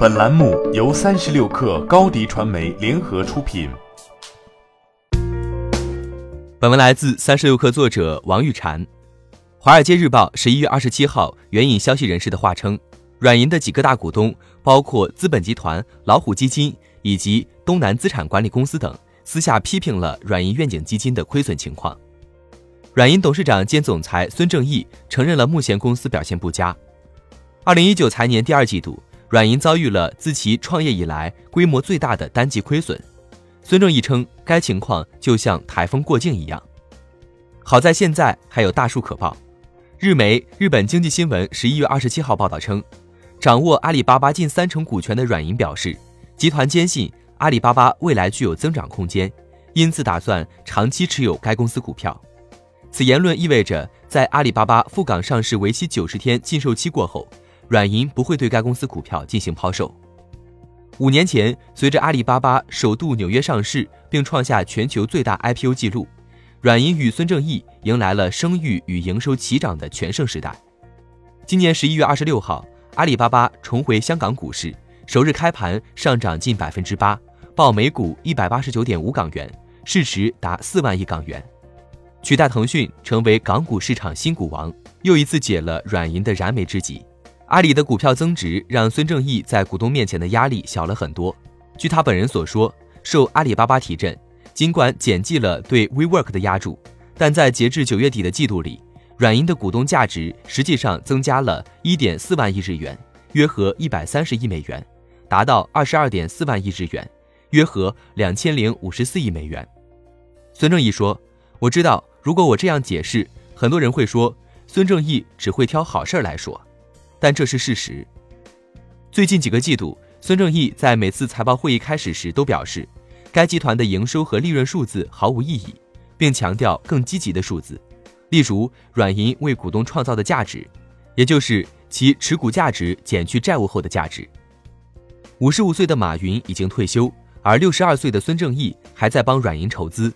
本栏目由三十六氪高低传媒联合出品。本文来自三十六氪作者王玉婵。《华尔街日报》十一月二十七号援引消息人士的话称，软银的几个大股东，包括资本集团、老虎基金以及东南资产管理公司等，私下批评了软银愿景基金的亏损情况。软银董事长兼总裁孙正义承认了目前公司表现不佳。二零一九财年第二季度，软银遭遇了自其创业以来规模最大的单季亏损。孙正义称，该情况就像台风过境一样。好在现在还有大树可抱。日媒《日本经济新闻》十一月二十七号报道称，掌握阿里巴巴近三成股权的软银表示，集团坚信阿里巴巴未来具有增长空间，因此打算长期持有该公司股票。此言论意味着，在阿里巴巴赴港上市为期九十天禁售期过后，软银不会对该公司股票进行抛售。五年前，随着阿里巴巴首度纽约上市并创下全球最大 IPO 记录，软银与孙正义迎来了声誉与营收齐涨的全盛时代。今年十一月二十六号，阿里巴巴重回香港股市，首日开盘上涨近百分之八，报每股一百八十九点五港元，市值达四万亿港元。取代腾讯成为港股市场新股王，又一次解了软银的燃眉之急。阿里的股票增值让孙正义在股东面前的压力小了很多。据他本人所说，受阿里巴巴提振，尽管减记了对 WeWork 的压注，但在截至九月底的季度里，软银的股东价值实际上增加了一点四万亿日元，约合一百三十亿美元，达到二十二点四万亿日元，约合两千零五十四亿美元。孙正义说：“我知道。”如果我这样解释，很多人会说孙正义只会挑好事儿来说，但这是事实。最近几个季度，孙正义在每次财报会议开始时都表示，该集团的营收和利润数字毫无意义，并强调更积极的数字，例如软银为股东创造的价值，也就是其持股价值减去债务后的价值。五十五岁的马云已经退休，而六十二岁的孙正义还在帮软银筹资。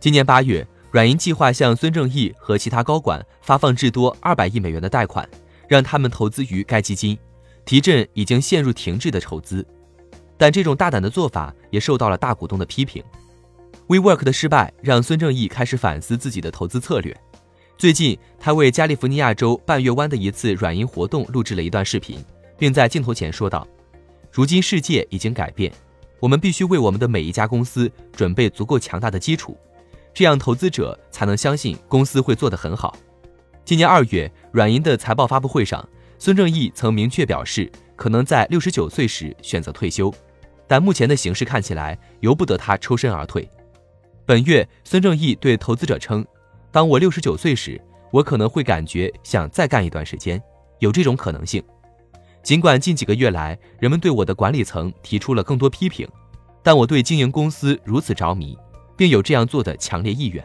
今年八月。软银计划向孙正义和其他高管发放至多二百亿美元的贷款，让他们投资于该基金，提振已经陷入停滞的筹资。但这种大胆的做法也受到了大股东的批评。WeWork 的失败让孙正义开始反思自己的投资策略。最近，他为加利福尼亚州半月湾的一次软银活动录制了一段视频，并在镜头前说道：“如今世界已经改变，我们必须为我们的每一家公司准备足够强大的基础。”这样，投资者才能相信公司会做得很好。今年二月，软银的财报发布会上，孙正义曾明确表示，可能在六十九岁时选择退休，但目前的形势看起来由不得他抽身而退。本月，孙正义对投资者称：“当我六十九岁时，我可能会感觉想再干一段时间，有这种可能性。尽管近几个月来，人们对我的管理层提出了更多批评，但我对经营公司如此着迷。”并有这样做的强烈意愿。